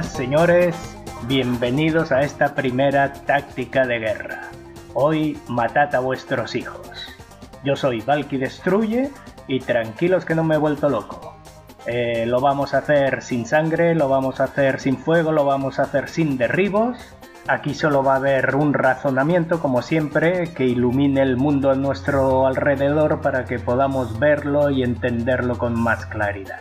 Señores, bienvenidos a esta primera táctica de guerra. Hoy matad a vuestros hijos. Yo soy Valky Destruye y tranquilos que no me he vuelto loco. Eh, lo vamos a hacer sin sangre, lo vamos a hacer sin fuego, lo vamos a hacer sin derribos. Aquí solo va a haber un razonamiento, como siempre, que ilumine el mundo a nuestro alrededor para que podamos verlo y entenderlo con más claridad.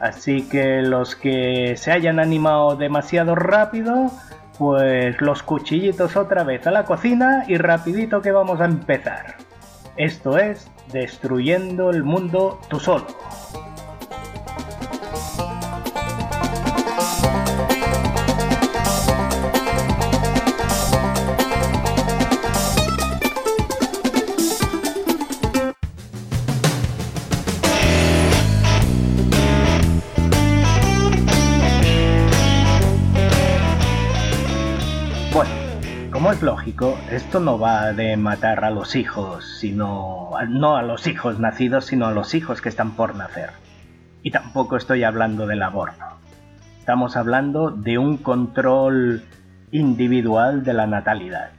Así que los que se hayan animado demasiado rápido, pues los cuchillitos otra vez a la cocina y rapidito que vamos a empezar. Esto es Destruyendo el Mundo tú solo. Esto no va de matar a los hijos, sino no a los hijos nacidos, sino a los hijos que están por nacer. Y tampoco estoy hablando del aborto. Estamos hablando de un control individual de la natalidad.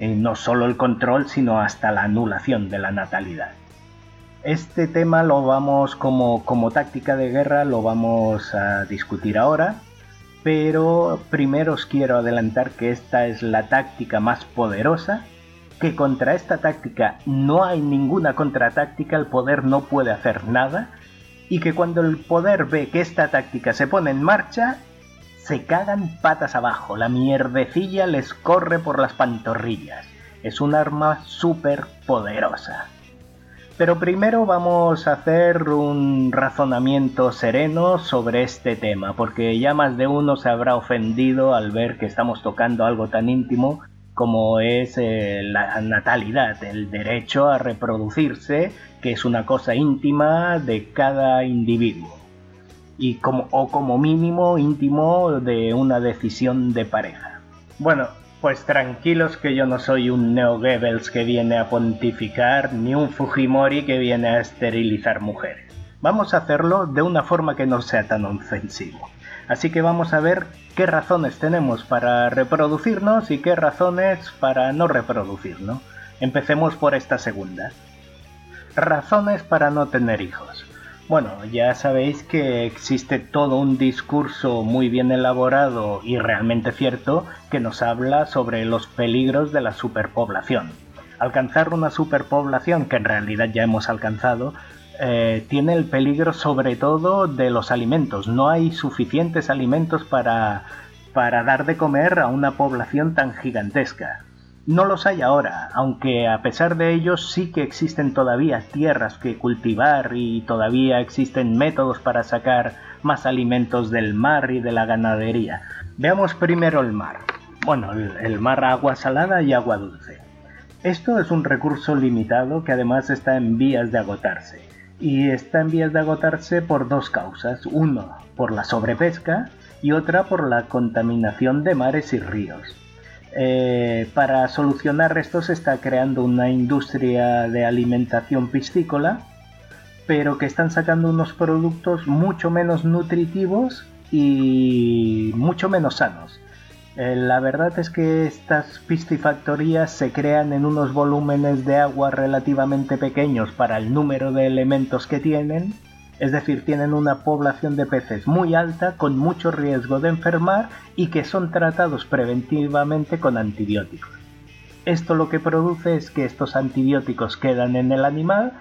Y no solo el control, sino hasta la anulación de la natalidad. Este tema lo vamos como, como táctica de guerra, lo vamos a discutir ahora pero primero os quiero adelantar que esta es la táctica más poderosa, que contra esta táctica no hay ninguna contratáctica, el poder no puede hacer nada, y que cuando el poder ve que esta táctica se pone en marcha, se cagan patas abajo, la mierdecilla les corre por las pantorrillas. Es un arma súper poderosa. Pero primero vamos a hacer un razonamiento sereno sobre este tema, porque ya más de uno se habrá ofendido al ver que estamos tocando algo tan íntimo como es eh, la natalidad, el derecho a reproducirse, que es una cosa íntima de cada individuo, y como, o como mínimo íntimo de una decisión de pareja. Bueno, pues tranquilos que yo no soy un Neo Goebbels que viene a pontificar, ni un Fujimori que viene a esterilizar mujeres. Vamos a hacerlo de una forma que no sea tan ofensivo. Así que vamos a ver qué razones tenemos para reproducirnos y qué razones para no reproducirnos. Empecemos por esta segunda. Razones para no tener hijos. Bueno, ya sabéis que existe todo un discurso muy bien elaborado y realmente cierto que nos habla sobre los peligros de la superpoblación. Alcanzar una superpoblación, que en realidad ya hemos alcanzado, eh, tiene el peligro sobre todo de los alimentos. No hay suficientes alimentos para, para dar de comer a una población tan gigantesca. No los hay ahora, aunque a pesar de ello sí que existen todavía tierras que cultivar y todavía existen métodos para sacar más alimentos del mar y de la ganadería. Veamos primero el mar. Bueno, el, mar agua salada y agua dulce. Esto es un recurso limitado que además está en vías de agotarse. Y está en vías de agotarse por dos causas. Uno, por la sobrepesca y otra por la contaminación de mares y ríos. Eh, para solucionar esto se está creando una industria de alimentación piscícola, pero que están sacando unos productos mucho menos nutritivos y mucho menos sanos. Eh, la verdad es que estas piscifactorías se crean en unos volúmenes de agua relativamente pequeños para el número de elementos que tienen es decir, tienen una población de peces muy alta con mucho riesgo de enfermar y que son tratados preventivamente con antibióticos. Esto lo que produce es que estos antibióticos quedan en el animal,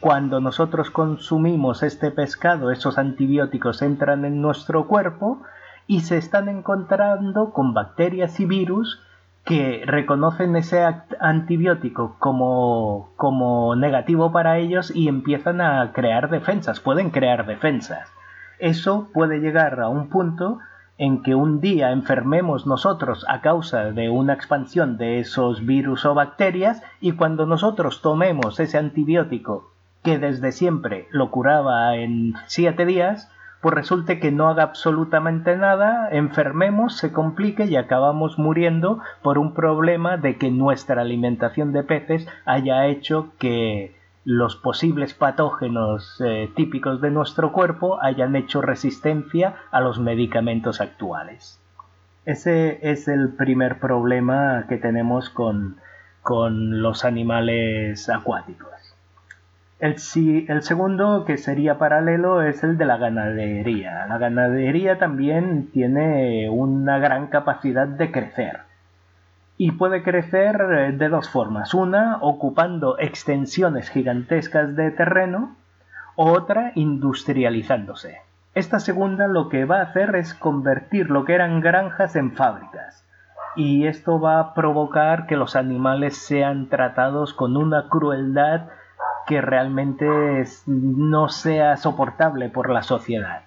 cuando nosotros consumimos este pescado, esos antibióticos entran en nuestro cuerpo y se están encontrando con bacterias y virus que reconocen ese antibiótico como, como negativo para ellos y empiezan a crear defensas, pueden crear defensas. Eso puede llegar a un punto en que un día enfermemos nosotros a causa de una expansión de esos virus o bacterias y cuando nosotros tomemos ese antibiótico que desde siempre lo curaba en siete días, pues resulte que no haga absolutamente nada, enfermemos, se complique y acabamos muriendo por un problema de que nuestra alimentación de peces haya hecho que los posibles patógenos eh, típicos de nuestro cuerpo hayan hecho resistencia a los medicamentos actuales. Ese es el primer problema que tenemos con, con los animales acuáticos. El, segundo, que sería paralelo, es el de la ganadería. La ganadería también tiene una gran capacidad de crecer. Y puede crecer eh, de dos formas. Una, ocupando extensiones gigantescas de terreno, otra, industrializándose. Esta segunda lo que va a hacer es convertir lo que eran granjas en fábricas. Y esto va a provocar que los animales sean tratados con una crueldad que realmente no sea soportable por la sociedad.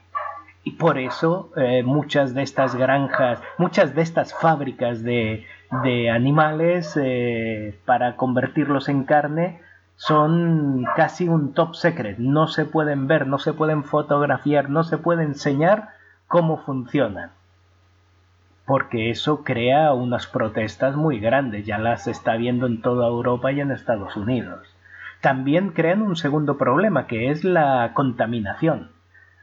Y por eso eh, muchas de estas granjas, muchas de estas fábricas de, animales eh, para convertirlos en carne son casi un top secret. No se pueden ver, no se pueden fotografiar, no se puede enseñar cómo funcionan. Porque eso crea unas protestas muy grandes, ya las está viendo en toda Europa y en Estados Unidos también crean un segundo problema, que es la contaminación.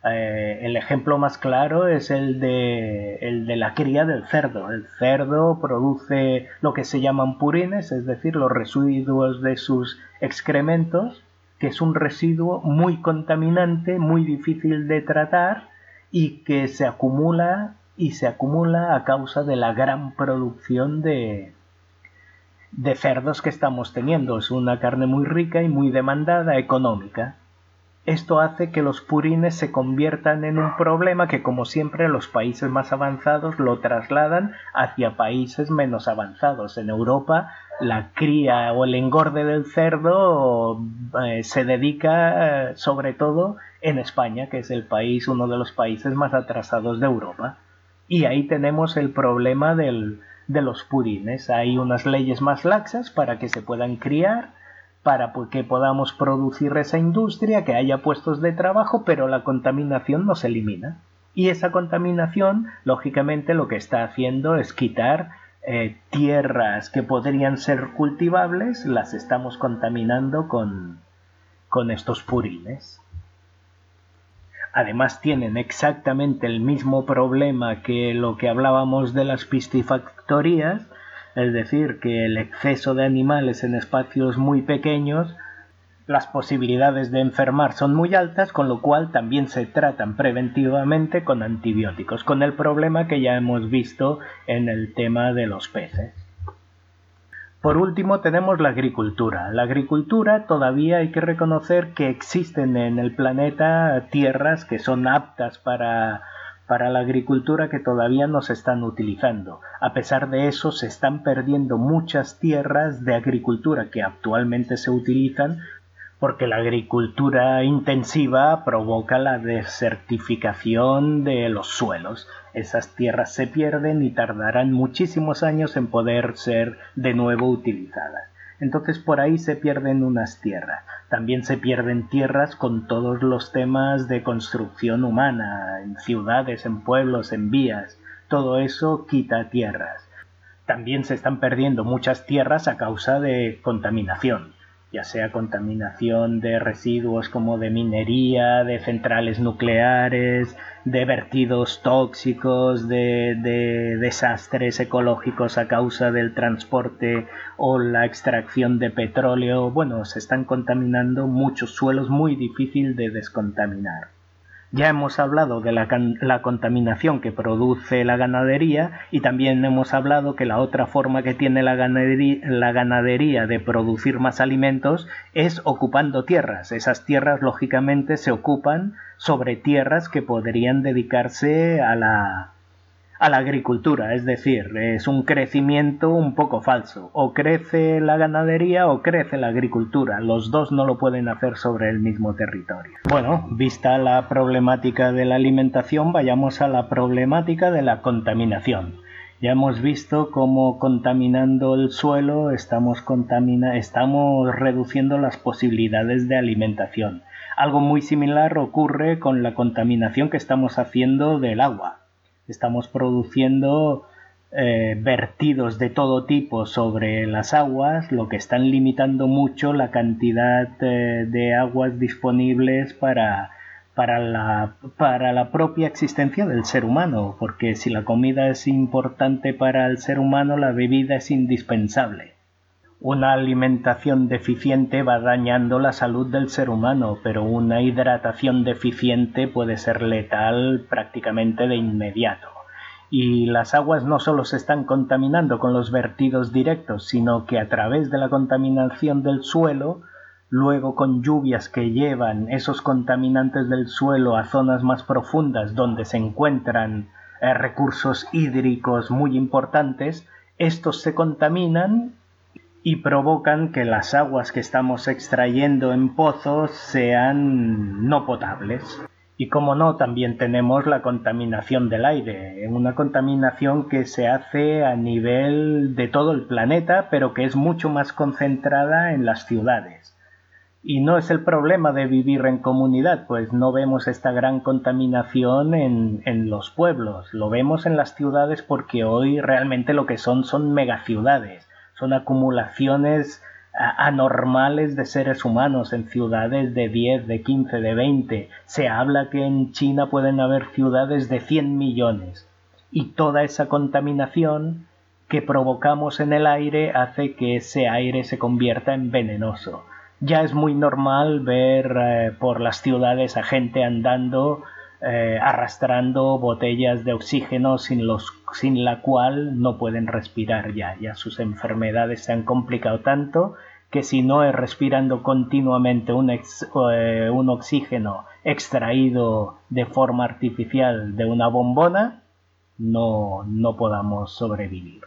Eh, el ejemplo más claro es el de, el de la cría del cerdo. El cerdo produce lo que se llaman purines, es decir, los residuos de sus excrementos, que es un residuo muy contaminante, muy difícil de tratar y que se acumula y se acumula a causa de la gran producción de, de cerdos que estamos teniendo. Es una carne muy rica y muy demandada, económica. Esto hace que los purines se conviertan en un problema que, como siempre, los países más avanzados lo trasladan hacia países menos avanzados. En Europa, la cría o el engorde del cerdo eh, se dedica eh, sobre todo en España, que es el país, uno de los países más atrasados de Europa. Y ahí tenemos el problema del, de los purines. Hay unas leyes más laxas para que se puedan criar, para que podamos producir esa industria, que haya puestos de trabajo, pero la contaminación no se elimina. Y esa contaminación, lógicamente, lo que está haciendo es quitar eh, tierras que podrían ser cultivables, las estamos contaminando con, con estos purines. Además tienen exactamente el mismo problema que lo que hablábamos de las piscifactorías, es decir, que el exceso de animales en espacios muy pequeños, las posibilidades de enfermar son muy altas, con lo cual también se tratan preventivamente con antibióticos, con el problema que ya hemos visto en el tema de los peces. Por último tenemos la agricultura. La agricultura todavía hay que reconocer que existen en el planeta tierras que son aptas para, para la agricultura que todavía no se están utilizando. A pesar de eso se están perdiendo muchas tierras de agricultura que actualmente se utilizan porque la agricultura intensiva provoca la desertificación de los suelos. Esas tierras se pierden y tardarán muchísimos años en poder ser de nuevo utilizadas. Entonces por ahí se pierden unas tierras. También se pierden tierras con todos los temas de construcción humana, en ciudades, en pueblos, en vías. Todo eso quita tierras. También se están perdiendo muchas tierras a causa de contaminación ya sea contaminación de residuos como de minería, de centrales nucleares, de vertidos tóxicos, de, desastres ecológicos a causa del transporte o la extracción de petróleo. Bueno, se están contaminando muchos suelos muy difícil de descontaminar. Ya hemos hablado de la, contaminación que produce la ganadería y también hemos hablado que la otra forma que tiene la ganadería, de producir más alimentos es ocupando tierras. Esas tierras lógicamente se ocupan sobre tierras que podrían dedicarse a la, a la agricultura, es decir, es un crecimiento un poco falso. O crece la ganadería o crece la agricultura. Los dos no lo pueden hacer sobre el mismo territorio. Bueno, vista la problemática de la alimentación, vayamos a la problemática de la contaminación. Ya hemos visto cómo contaminando el suelo estamos, estamos reduciendo las posibilidades de alimentación. Algo muy similar ocurre con la contaminación que estamos haciendo del agua estamos produciendo eh, vertidos de todo tipo sobre las aguas, lo que están limitando mucho la cantidad eh, de aguas disponibles para, para, la, para la propia existencia del ser humano, porque si la comida es importante para el ser humano, la bebida es indispensable. Una alimentación deficiente va dañando la salud del ser humano, pero una hidratación deficiente puede ser letal prácticamente de inmediato. Y las aguas no solo se están contaminando con los vertidos directos, sino que a través de la contaminación del suelo, luego con lluvias que llevan esos contaminantes del suelo a zonas más profundas donde se encuentran eh, recursos hídricos muy importantes, estos se contaminan y provocan que las aguas que estamos extrayendo en pozos sean no potables. Y como no, también tenemos la contaminación del aire, una contaminación que se hace a nivel de todo el planeta, pero que es mucho más concentrada en las ciudades. Y no es el problema de vivir en comunidad, pues no vemos esta gran contaminación en, en los pueblos, lo vemos en las ciudades porque hoy realmente lo que son son megaciudades, son acumulaciones anormales de seres humanos en ciudades de 10, de 15, de 20. Se habla que en China pueden haber ciudades de 100 millones. Y toda esa contaminación que provocamos en el aire hace que ese aire se convierta en venenoso. Ya es muy normal ver eh, por las ciudades a gente andando eh, arrastrando botellas de oxígeno sin, los, sin la cual no pueden respirar ya. Ya sus enfermedades se han complicado tanto que si no es respirando continuamente un, eh, un oxígeno extraído de forma artificial de una bombona, no, no podamos sobrevivir.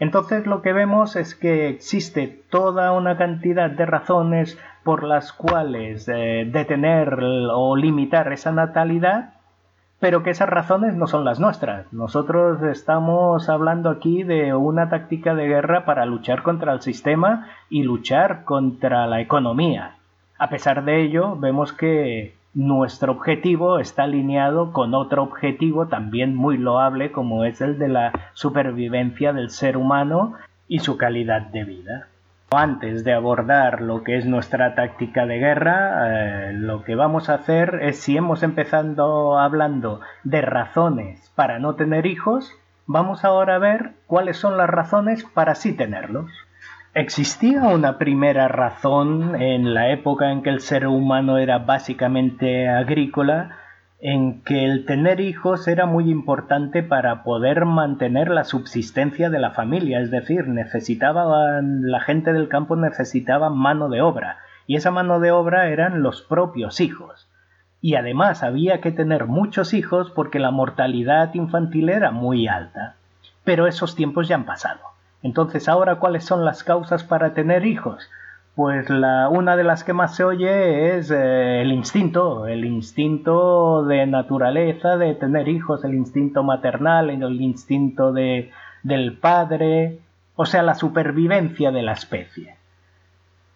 Entonces lo que vemos es que existe toda una cantidad de razones por las cuales eh, detener o limitar esa natalidad, pero que esas razones no son las nuestras. Nosotros estamos hablando aquí de una táctica de guerra para luchar contra el sistema y luchar contra la economía. A pesar de ello, vemos que nuestro objetivo está alineado con otro objetivo también muy loable como es el de la supervivencia del ser humano y su calidad de vida. Antes de abordar lo que es nuestra táctica de guerra, eh, lo que vamos a hacer es, si hemos empezado hablando de razones para no tener hijos, vamos ahora a ver cuáles son las razones para sí tenerlos. ¿Existía una primera razón en la época en que el ser humano era básicamente agrícola en que el tener hijos era muy importante para poder mantener la subsistencia de la familia, es decir, necesitaban la gente del campo necesitaba mano de obra, y esa mano de obra eran los propios hijos. Y además había que tener muchos hijos porque la mortalidad infantil era muy alta. Pero esos tiempos ya han pasado. Entonces, ahora, ¿cuáles son las causas para tener hijos? pues la, una de las que más se oye es eh, el instinto, el instinto de naturaleza de tener hijos, el instinto maternal, el instinto de, del padre, o sea, la supervivencia de la especie.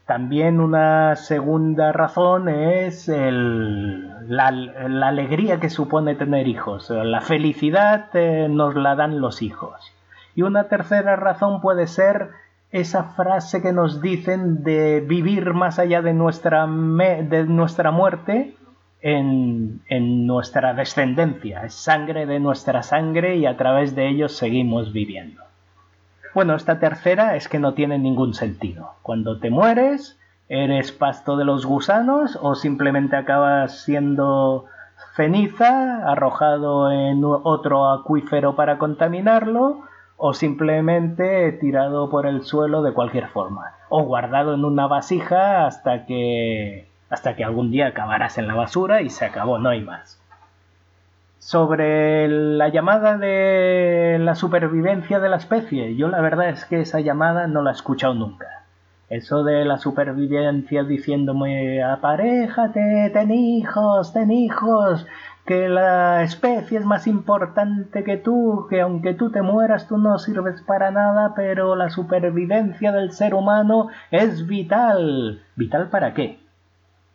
También una segunda razón es la, alegría que supone tener hijos. La felicidad eh, nos la dan los hijos. Y una tercera razón puede ser esa frase que nos dicen de vivir más allá de nuestra, de nuestra muerte en, en, nuestra descendencia, es sangre de nuestra sangre y a través de ellos seguimos viviendo. Bueno, esta tercera es que no tiene ningún sentido. Cuando te mueres, eres pasto de los gusanos o simplemente acabas siendo ceniza arrojado en otro acuífero para contaminarlo o simplemente tirado por el suelo de cualquier forma, o guardado en una vasija hasta que hasta que algún día acabarás en la basura y se acabó, no hay más. Sobre la llamada de la supervivencia de la especie, yo la verdad es que esa llamada no la he escuchado nunca. Eso de la supervivencia diciéndome aparéjate, ten hijos, ten hijos, que la especie es más importante que tú, que aunque tú te mueras tú no sirves para nada, pero la supervivencia del ser humano es vital. ¿Vital para qué?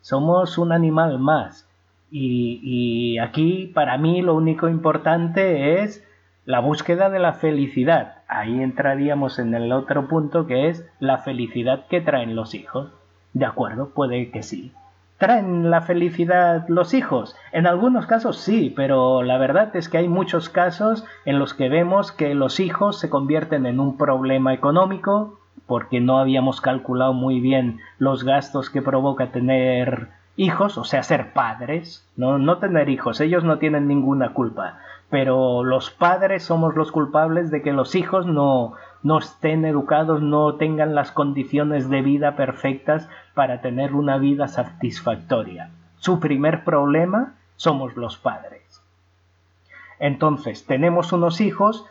Somos un animal más. Y, y aquí para mí lo único importante es la búsqueda de la felicidad. Ahí entraríamos en el otro punto que es la felicidad que traen los hijos. De acuerdo, puede que sí. ¿Traen la felicidad los hijos? En algunos casos sí, pero la verdad es que hay muchos casos en los que vemos que los hijos se convierten en un problema económico porque no habíamos calculado muy bien los gastos que provoca tener hijos, o sea, ser padres, no, no tener hijos, ellos no tienen ninguna culpa, pero los padres somos los culpables de que los hijos no, no estén educados, no tengan las condiciones de vida perfectas para tener una vida satisfactoria. Su primer problema somos los padres. Entonces, tenemos unos hijos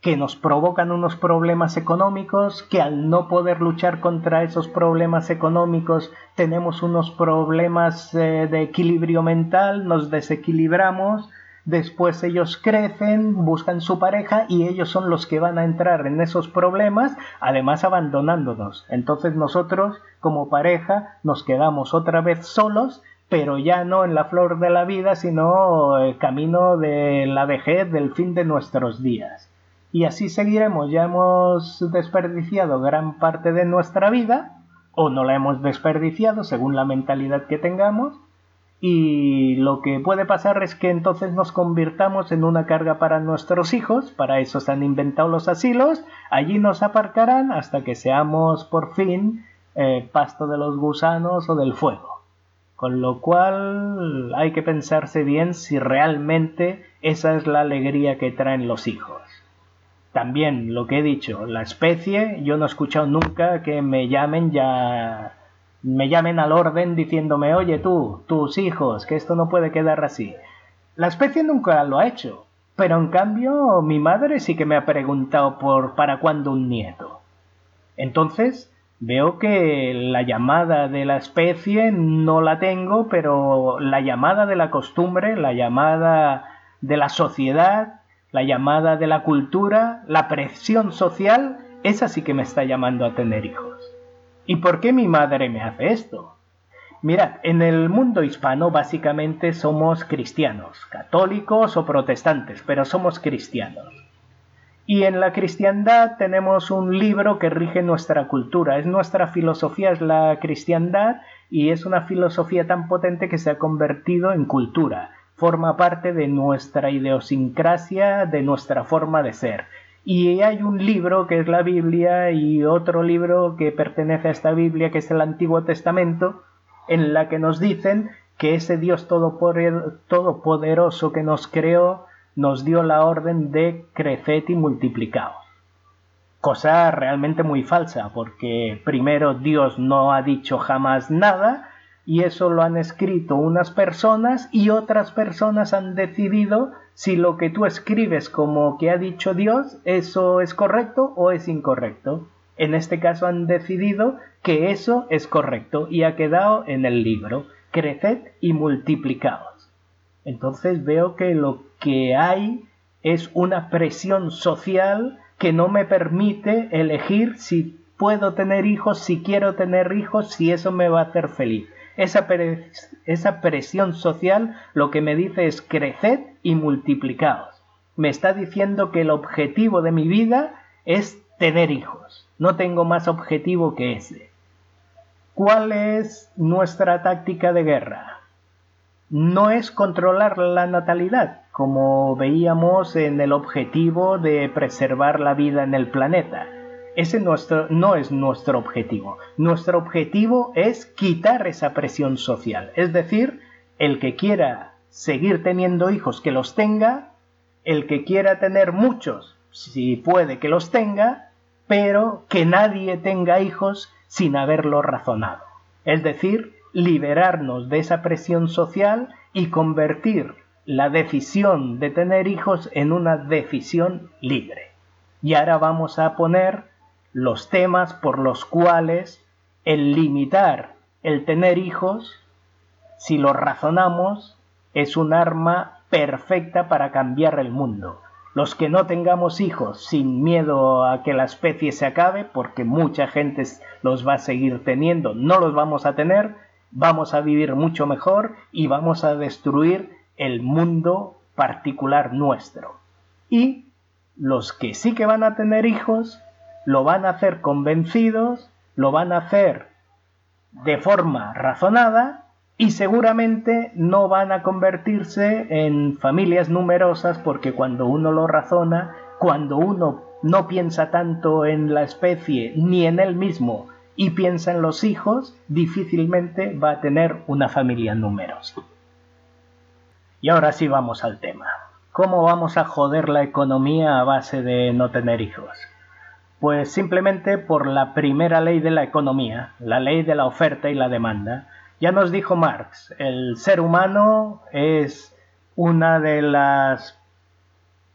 que nos provocan unos problemas económicos, que al no poder luchar contra esos problemas económicos tenemos unos problemas eh, de equilibrio mental, nos desequilibramos, después ellos crecen, buscan su pareja y ellos son los que van a entrar en esos problemas, además abandonándonos. Entonces nosotros como pareja nos quedamos otra vez solos pero ya no en la flor de la vida, sino el camino de la vejez, del fin de nuestros días. Y así seguiremos. Ya hemos desperdiciado gran parte de nuestra vida, o no la hemos desperdiciado según la mentalidad que tengamos. Y lo que puede pasar es que entonces nos convirtamos en una carga para nuestros hijos, para eso se han inventado los asilos, allí nos aparcarán hasta que seamos por fin eh, pasto de los gusanos o del fuego. Con lo cual hay que pensarse bien si realmente esa es la alegría que traen los hijos. También lo que he dicho, la especie, yo no he escuchado nunca que me llamen ya me llamen al orden diciéndome, oye tú, tus hijos, que esto no puede quedar así. La especie nunca lo ha hecho, pero en cambio mi madre sí que me ha preguntado por para cuándo un nieto. Entonces, veo que la llamada de la especie no la tengo, pero la llamada de la costumbre, la llamada de la sociedad, la llamada de la cultura, la presión social, esa sí que me está llamando a tener hijos. ¿Y por qué mi madre me hace esto? Mirad, en el mundo hispano básicamente somos cristianos, católicos o protestantes, pero somos cristianos. Y en la cristiandad tenemos un libro que rige nuestra cultura, es nuestra filosofía, es la cristiandad y es una filosofía tan potente que se ha convertido en cultura forma parte de nuestra idiosincrasia, de nuestra forma de ser. Y hay un libro que es la Biblia y otro libro que pertenece a esta Biblia que es el Antiguo Testamento, en la que nos dicen que ese Dios todopoderoso que nos creó nos dio la orden de crecer y multiplicaos. Cosa realmente muy falsa, porque primero Dios no ha dicho jamás nada, y eso lo han escrito unas personas y otras personas han decidido si lo que tú escribes como que ha dicho Dios, eso es correcto o es incorrecto. En este caso han decidido que eso es correcto y ha quedado en el libro, creced y multiplicaos. Entonces veo que lo que hay es una presión social que no me permite elegir si puedo tener hijos, si quiero tener hijos, si eso me va a hacer feliz. Esa, esa presión social lo que me dice es creced y multiplicaos. Me está diciendo que el objetivo de mi vida es tener hijos. No tengo más objetivo que ese. ¿Cuál es nuestra táctica de guerra? No es controlar la natalidad, como veíamos en el objetivo de preservar la vida en el planeta ese nuestro, no es nuestro objetivo. Nuestro objetivo es quitar esa presión social. Es decir, el que quiera seguir teniendo hijos, que los tenga. El que quiera tener muchos, si puede que los tenga, pero que nadie tenga hijos sin haberlo razonado. Es decir, liberarnos de esa presión social y convertir la decisión de tener hijos en una decisión libre. Y ahora vamos a poner los temas por los cuales el limitar el tener hijos, si lo razonamos, es un arma perfecta para cambiar el mundo. Los que no tengamos hijos sin miedo a que la especie se acabe, porque mucha gente los va a seguir teniendo, no los vamos a tener, vamos a vivir mucho mejor y vamos a destruir el mundo particular nuestro. Y los que sí que van a tener hijos lo van a hacer convencidos, lo van a hacer de forma razonada y seguramente no van a convertirse en familias numerosas porque cuando uno lo razona, cuando uno no piensa tanto en la especie ni en él mismo y piensa en los hijos, difícilmente va a tener una familia numerosa. Y ahora sí vamos al tema. ¿Cómo vamos a joder la economía a base de no tener hijos? Pues simplemente por la primera ley de la economía, la ley de la oferta y la demanda, ya nos dijo Marx, el ser humano es una de las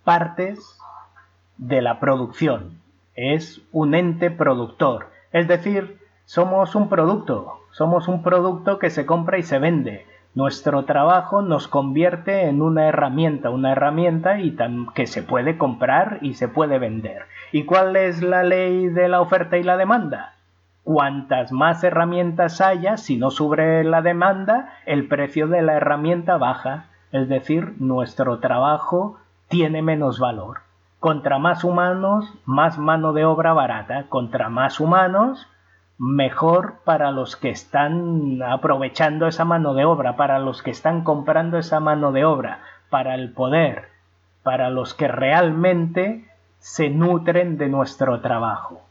partes de la producción, es un ente productor, es decir, somos un producto, somos un producto que se compra y se vende. Nuestro trabajo nos convierte en una herramienta, una herramienta y que se puede comprar y se puede vender. ¿Y cuál es la ley de la oferta y la demanda? Cuantas más herramientas haya, si no sube la demanda, el precio de la herramienta baja, es decir, nuestro trabajo tiene menos valor. Contra más humanos, más mano de obra barata. Contra más humanos, mejor para los que están aprovechando esa mano de obra, para los que están comprando esa mano de obra, para el poder, para los que realmente se nutren de nuestro trabajo.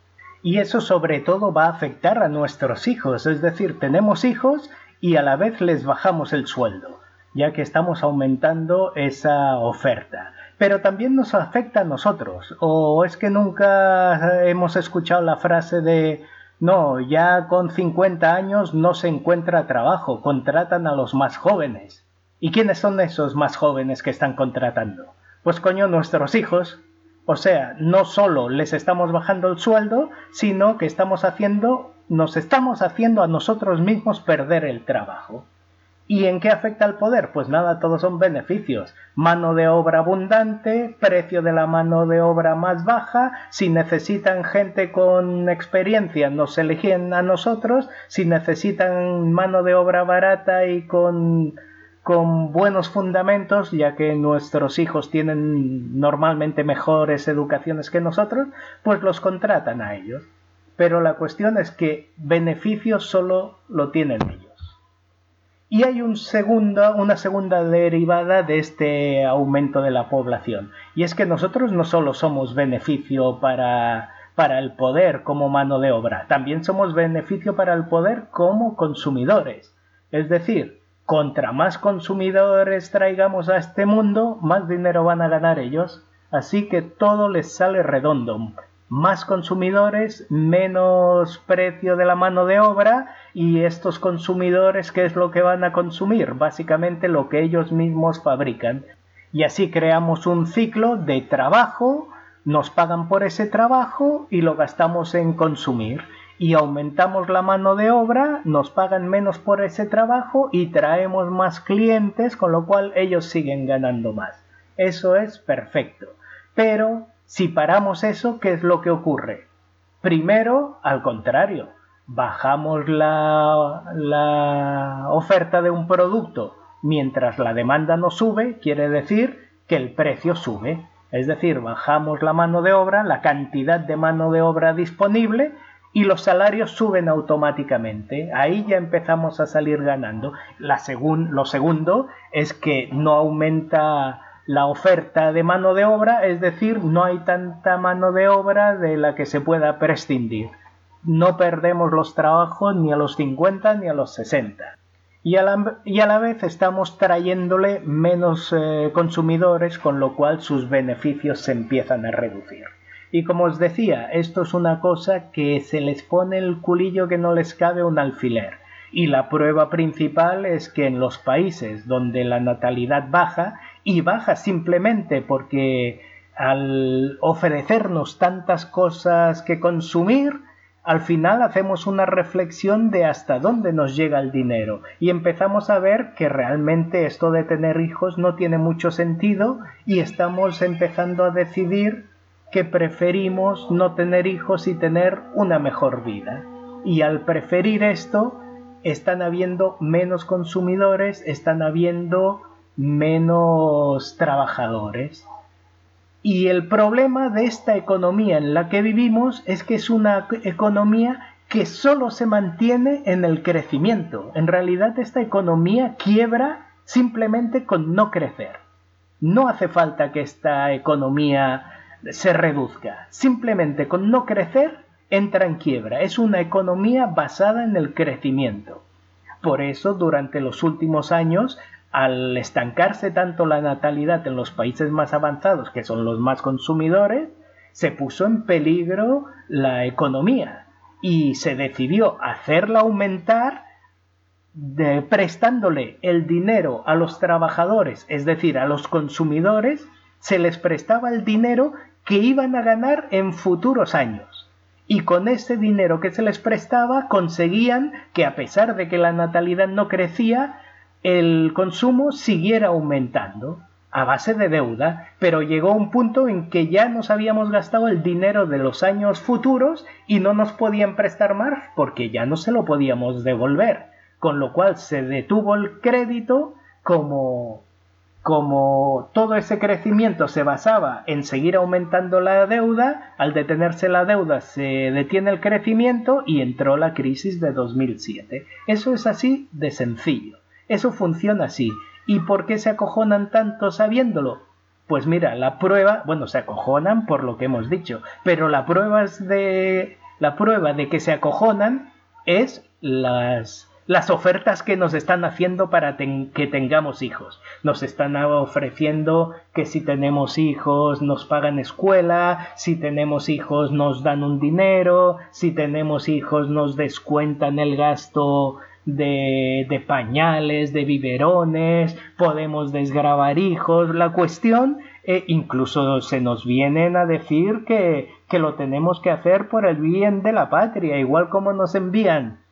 Y eso sobre todo va a afectar a nuestros hijos, es decir, tenemos hijos y a la vez les bajamos el sueldo, ya que estamos aumentando esa oferta. Pero también nos afecta a nosotros, o es que nunca hemos escuchado la frase de no, ya con 50 años no se encuentra trabajo, contratan a los más jóvenes. ¿Y quiénes son esos más jóvenes que están contratando? Pues coño, nuestros hijos, o sea, no solo les estamos bajando el sueldo, sino que estamos haciendo, nos estamos haciendo a nosotros mismos perder el trabajo. ¿Y en qué afecta al poder? Pues nada, todos son beneficios. Mano de obra abundante, precio de la mano de obra más baja, si necesitan gente con experiencia nos eligen a nosotros, si necesitan mano de obra barata y con con buenos fundamentos, ya que nuestros hijos tienen normalmente mejores educaciones que nosotros, pues los contratan a ellos. Pero la cuestión es que beneficios solo lo tienen ellos. Y hay un una segunda derivada de este aumento de la población. Y es que nosotros no solo somos beneficio para el poder como mano de obra, también somos beneficio para el poder como consumidores. Es decir, contra más consumidores traigamos a este mundo, más dinero van a ganar ellos. Así que todo les sale redondo. Más consumidores, menos precio de la mano de obra y estos consumidores, ¿qué es lo que van a consumir? Básicamente lo que ellos mismos fabrican. Y así creamos un ciclo de trabajo, nos pagan por ese trabajo y lo gastamos en consumir y aumentamos la mano de obra, nos pagan menos por ese trabajo y traemos más clientes, con lo cual ellos siguen ganando más. Eso es perfecto. Pero si paramos eso, ¿qué es lo que ocurre? Primero, al contrario, bajamos la, la oferta de un producto mientras la demanda no sube, quiere decir que el precio sube. Es decir, bajamos la mano de obra, la cantidad de mano de obra disponible y los salarios suben automáticamente. Ahí ya empezamos a salir ganando. La lo segundo es que no aumenta la oferta de mano de obra, es decir, no hay tanta mano de obra de la que se pueda prescindir. No perdemos los trabajos ni a los 50 ni a los 60. Y a la, y a la vez estamos trayéndole menos eh, consumidores, con lo cual sus beneficios se empiezan a reducir. Y como os decía, esto es una cosa que se les pone el culillo que no les cabe un alfiler. Y la prueba principal es que en los países donde la natalidad baja, y baja simplemente porque al ofrecernos tantas cosas que consumir, al final hacemos una reflexión de hasta dónde nos llega el dinero y empezamos a ver que realmente esto de tener hijos no tiene mucho sentido y estamos empezando a decidir que preferimos no tener hijos y tener una mejor vida. Y al preferir esto, están habiendo menos consumidores, están habiendo menos trabajadores. Y el problema de esta economía en la que vivimos es que es una economía que solo se mantiene en el crecimiento. En realidad esta economía quiebra simplemente con no crecer. No hace falta que esta economía se reduzca. Simplemente con no crecer entra en quiebra. Es una economía basada en el crecimiento. Por eso, durante los últimos años, al estancarse tanto la natalidad en los países más avanzados, que son los más consumidores, se puso en peligro la economía y se decidió hacerla aumentar prestándole el dinero a los trabajadores, es decir, a los consumidores, se les prestaba el dinero que iban a ganar en futuros años. Y con ese dinero que se les prestaba conseguían que a pesar de que la natalidad no crecía, el consumo siguiera aumentando a base de deuda, pero llegó un punto en que ya nos habíamos gastado el dinero de los años futuros y no nos podían prestar más porque ya no se lo podíamos devolver, con lo cual se detuvo el crédito como como todo ese crecimiento se basaba en seguir aumentando la deuda, al detenerse la deuda se detiene el crecimiento y entró la crisis de 2007. Eso es así de sencillo. Eso funciona así. ¿Y por qué se acojonan tanto sabiéndolo? Pues mira, la prueba, bueno, se acojonan por lo que hemos dicho, pero la prueba de la prueba de que se acojonan es las las ofertas que nos están haciendo para que tengamos hijos. Nos están ofreciendo que si tenemos hijos nos pagan escuela, si tenemos hijos nos dan un dinero, si tenemos hijos nos descuentan el gasto de, de pañales, de biberones, podemos desgravar hijos. La cuestión, eh, incluso se nos vienen a decir que, que lo tenemos que hacer por el bien de la patria, igual como nos envían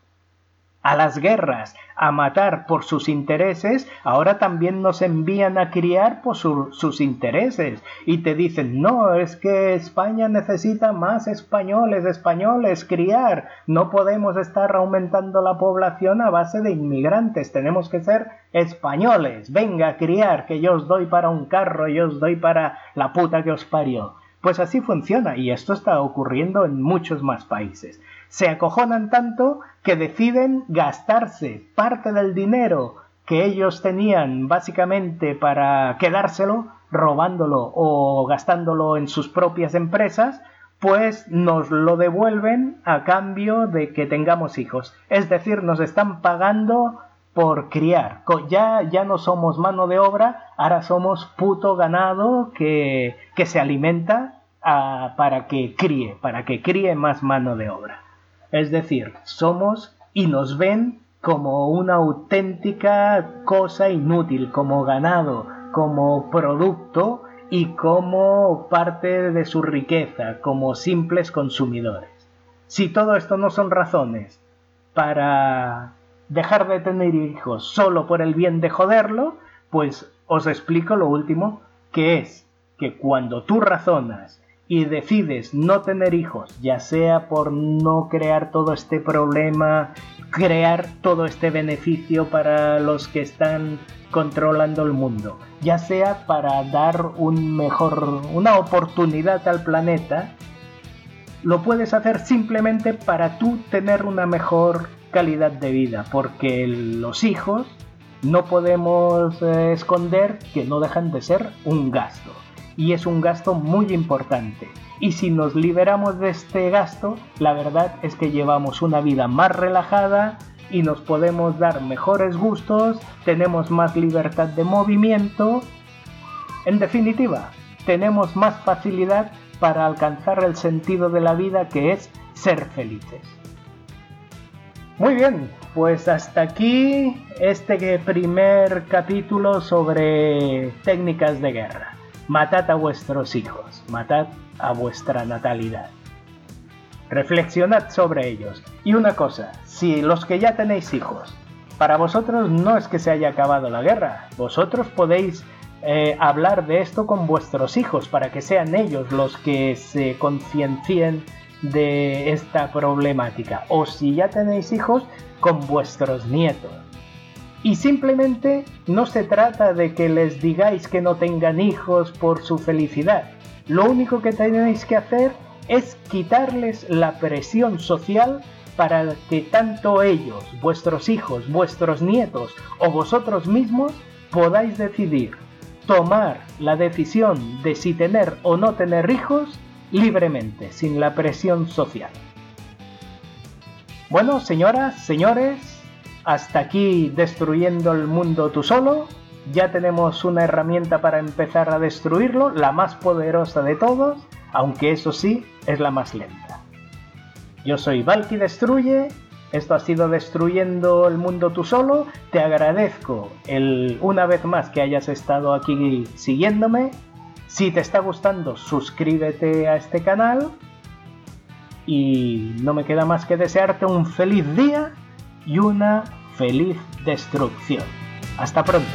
a las guerras, a matar por sus intereses, ahora también nos envían a criar por sus intereses. Y te dicen, no, es que España necesita más españoles, españoles, criar, no podemos estar aumentando la población a base de inmigrantes, tenemos que ser españoles, venga a criar, que yo os doy para un carro, yo os doy para la puta que os parió. Pues así funciona y esto está ocurriendo en muchos más países se acojonan tanto que deciden gastarse parte del dinero que ellos tenían básicamente para quedárselo, robándolo o gastándolo en sus propias empresas, pues nos lo devuelven a cambio de que tengamos hijos. Es decir, nos están pagando por criar. Ya, ya no somos mano de obra, ahora somos puto ganado que, que se alimenta ah, para que críe, para que críe más mano de obra. Es decir, somos y nos ven como una auténtica cosa inútil, como ganado, como producto y como parte de su riqueza, como simples consumidores. Si todo esto no son razones para dejar de tener hijos solo por el bien de joderlo, pues os explico lo último, que es que cuando tú razonas y decides no tener hijos, ya sea por no crear todo este problema, crear todo este beneficio para los que están controlando el mundo, ya sea para dar un mejor, una oportunidad al planeta, lo puedes hacer simplemente para tú tener una mejor calidad de vida, porque los hijos no podemos eh, esconder que no dejan de ser un gasto y es un gasto muy importante. Y si nos liberamos de este gasto, la verdad es que llevamos una vida más relajada y nos podemos dar mejores gustos, tenemos más libertad de movimiento. En definitiva, tenemos más facilidad para alcanzar el sentido de la vida que es ser felices. Muy bien, pues hasta aquí este primer capítulo sobre técnicas de guerra matad a vuestros hijos, matad a vuestra natalidad. Reflexionad sobre ellos. Y una cosa, si los que ya tenéis hijos, para vosotros no es que se haya acabado la guerra, vosotros podéis eh, hablar de esto con vuestros hijos para que sean ellos los que se conciencien de esta problemática. O si ya tenéis hijos, con vuestros nietos. Y simplemente no se trata de que les digáis que no tengan hijos por su felicidad. Lo único que tenéis que hacer es quitarles la presión social para que tanto ellos, vuestros hijos, vuestros nietos o vosotros mismos podáis decidir, tomar la decisión de si tener o no tener hijos libremente, sin la presión social. Bueno, señoras, señores, hasta aquí destruyendo el mundo tú solo. Ya tenemos una herramienta para empezar a destruirlo, la más poderosa de todos, aunque eso sí, es la más lenta. Yo soy Valky Destruye, esto ha sido Destruyendo el Mundo Tú Solo, te agradezco el, una vez más que hayas estado aquí siguiéndome, si te está gustando suscríbete a este canal y no me queda más que desearte un feliz día y una feliz destrucción. Hasta pronto.